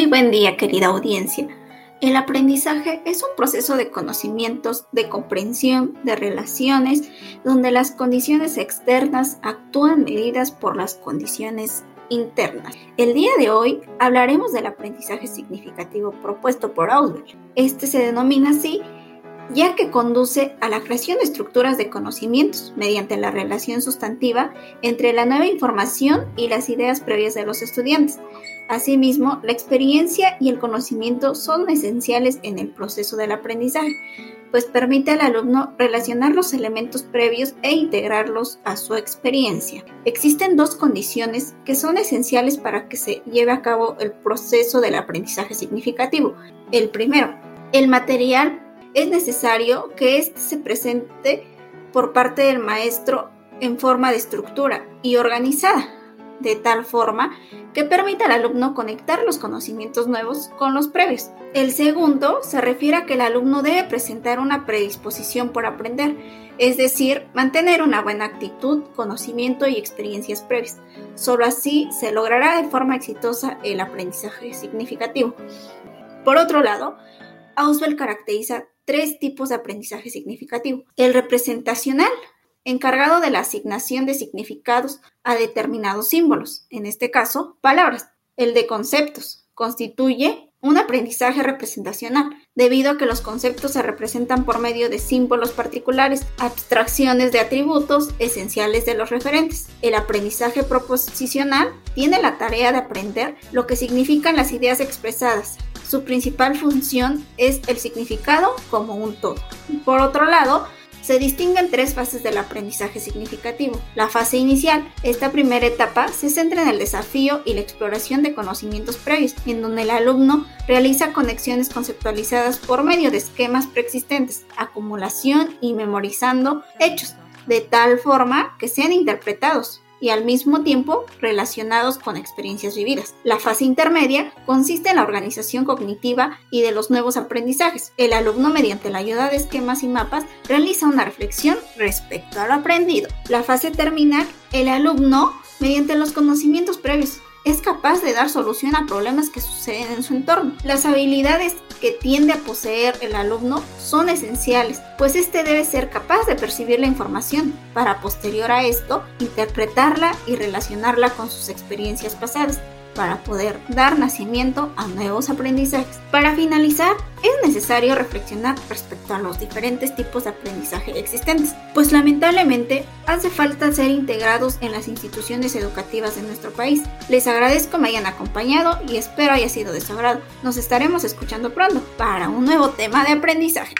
Muy buen día, querida audiencia. El aprendizaje es un proceso de conocimientos, de comprensión, de relaciones, donde las condiciones externas actúan medidas por las condiciones internas. El día de hoy hablaremos del aprendizaje significativo propuesto por Auswell. Este se denomina así ya que conduce a la creación de estructuras de conocimientos mediante la relación sustantiva entre la nueva información y las ideas previas de los estudiantes. Asimismo, la experiencia y el conocimiento son esenciales en el proceso del aprendizaje, pues permite al alumno relacionar los elementos previos e integrarlos a su experiencia. Existen dos condiciones que son esenciales para que se lleve a cabo el proceso del aprendizaje significativo. El primero, el material es necesario que éste se presente por parte del maestro en forma de estructura y organizada, de tal forma que permita al alumno conectar los conocimientos nuevos con los previos. El segundo se refiere a que el alumno debe presentar una predisposición por aprender, es decir, mantener una buena actitud, conocimiento y experiencias previas. Solo así se logrará de forma exitosa el aprendizaje significativo. Por otro lado, Auswell caracteriza tres tipos de aprendizaje significativo. El representacional, encargado de la asignación de significados a determinados símbolos, en este caso, palabras. El de conceptos, constituye un aprendizaje representacional, debido a que los conceptos se representan por medio de símbolos particulares, abstracciones de atributos esenciales de los referentes. El aprendizaje proposicional tiene la tarea de aprender lo que significan las ideas expresadas, su principal función es el significado como un todo. Por otro lado, se distinguen tres fases del aprendizaje significativo. La fase inicial, esta primera etapa, se centra en el desafío y la exploración de conocimientos previos, en donde el alumno realiza conexiones conceptualizadas por medio de esquemas preexistentes, acumulación y memorizando hechos, de tal forma que sean interpretados y al mismo tiempo relacionados con experiencias vividas. La fase intermedia consiste en la organización cognitiva y de los nuevos aprendizajes. El alumno, mediante la ayuda de esquemas y mapas, realiza una reflexión respecto a lo aprendido. La fase terminal, el alumno, mediante los conocimientos previos, es capaz de dar solución a problemas que suceden en su entorno. Las habilidades que tiende a poseer el alumno son esenciales, pues éste debe ser capaz de percibir la información para posterior a esto interpretarla y relacionarla con sus experiencias pasadas para poder dar nacimiento a nuevos aprendizajes. Para finalizar, es necesario reflexionar respecto a los diferentes tipos de aprendizaje existentes, pues lamentablemente hace falta ser integrados en las instituciones educativas de nuestro país. Les agradezco me hayan acompañado y espero haya sido de su agrado. Nos estaremos escuchando pronto para un nuevo tema de aprendizaje.